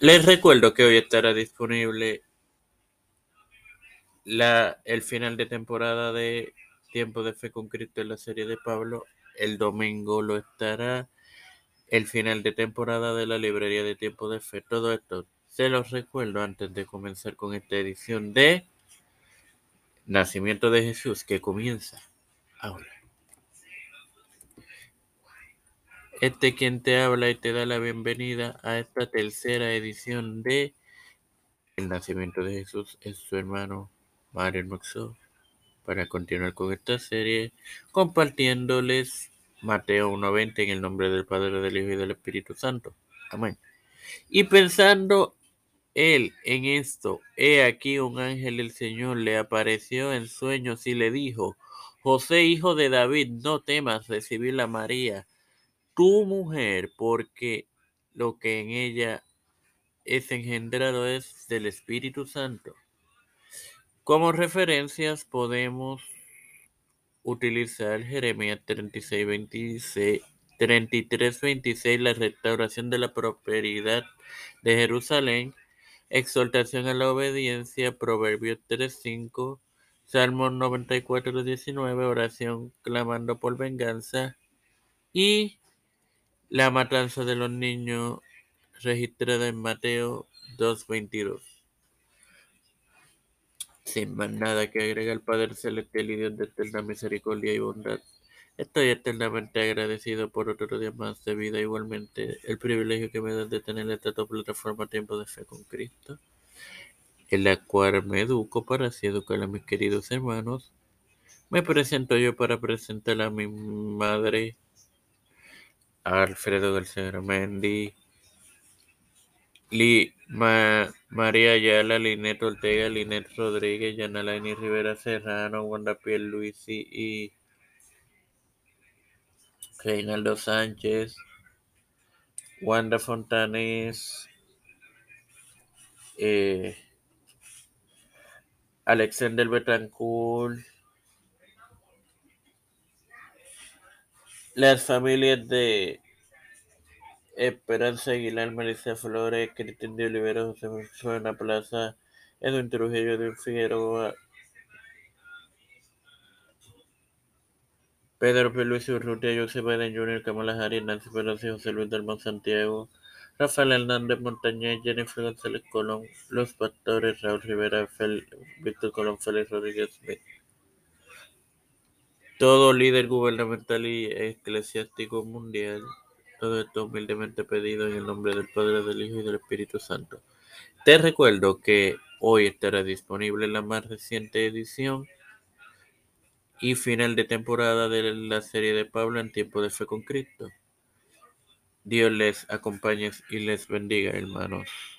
Les recuerdo que hoy estará disponible la, el final de temporada de Tiempo de Fe con Cristo en la serie de Pablo. El domingo lo estará el final de temporada de la librería de Tiempo de Fe. Todo esto se los recuerdo antes de comenzar con esta edición de Nacimiento de Jesús que comienza ahora. Este quien te habla y te da la bienvenida a esta tercera edición de El Nacimiento de Jesús es su hermano Mario Maxo para continuar con esta serie compartiéndoles Mateo 1.20 en el nombre del Padre, del Hijo y del Espíritu Santo. Amén. Y pensando él en esto, he aquí un ángel del Señor le apareció en sueños y le dijo, José, hijo de David, no temas recibir a María tu mujer, porque lo que en ella es engendrado es del Espíritu Santo. Como referencias podemos utilizar Jeremías 36, 26, 33, 26, la restauración de la prosperidad de Jerusalén, exhortación a la obediencia, Proverbios 3, 5, Salmos 94, 19, oración clamando por venganza y la matanza de los niños registrada en Mateo 2.22. Sin más nada que agregar, Padre Celestial y Dios de eterna misericordia y bondad, estoy eternamente agradecido por otro día más de vida, igualmente el privilegio que me da de tener esta plataforma Tiempo de Fe con Cristo, en la cual me educo para así educar a mis queridos hermanos. Me presento yo para presentar a mi madre, Alfredo García Mendy, Ma, María Ayala, Linet Ortega, Linet Rodríguez, Yanalaini Rivera Serrano, Wanda Pierluisi y Reinaldo Sánchez, Wanda Fontanes, eh, Alexander Betancourt, las familias de Esperanza Aguilar, Melissa Flores, Cristian de Olivera, José Fuena Plaza, Edwin Trujillo de Figueroa, Pedro P. Luis Urrutia, José Biden Jr., Kamala Harris, Nancy Pelosi, José Luis del Santiago, Rafael Hernández Montañez, Jennifer González Colón, Los Pastores, Raúl Rivera, Fel, Víctor Colón, Félix Rodríguez Smith. Todo líder gubernamental y eclesiástico mundial, todo esto humildemente pedido en el nombre del Padre, del Hijo y del Espíritu Santo. Te recuerdo que hoy estará disponible la más reciente edición y final de temporada de la serie de Pablo en tiempo de fe con Cristo. Dios les acompañe y les bendiga, hermanos.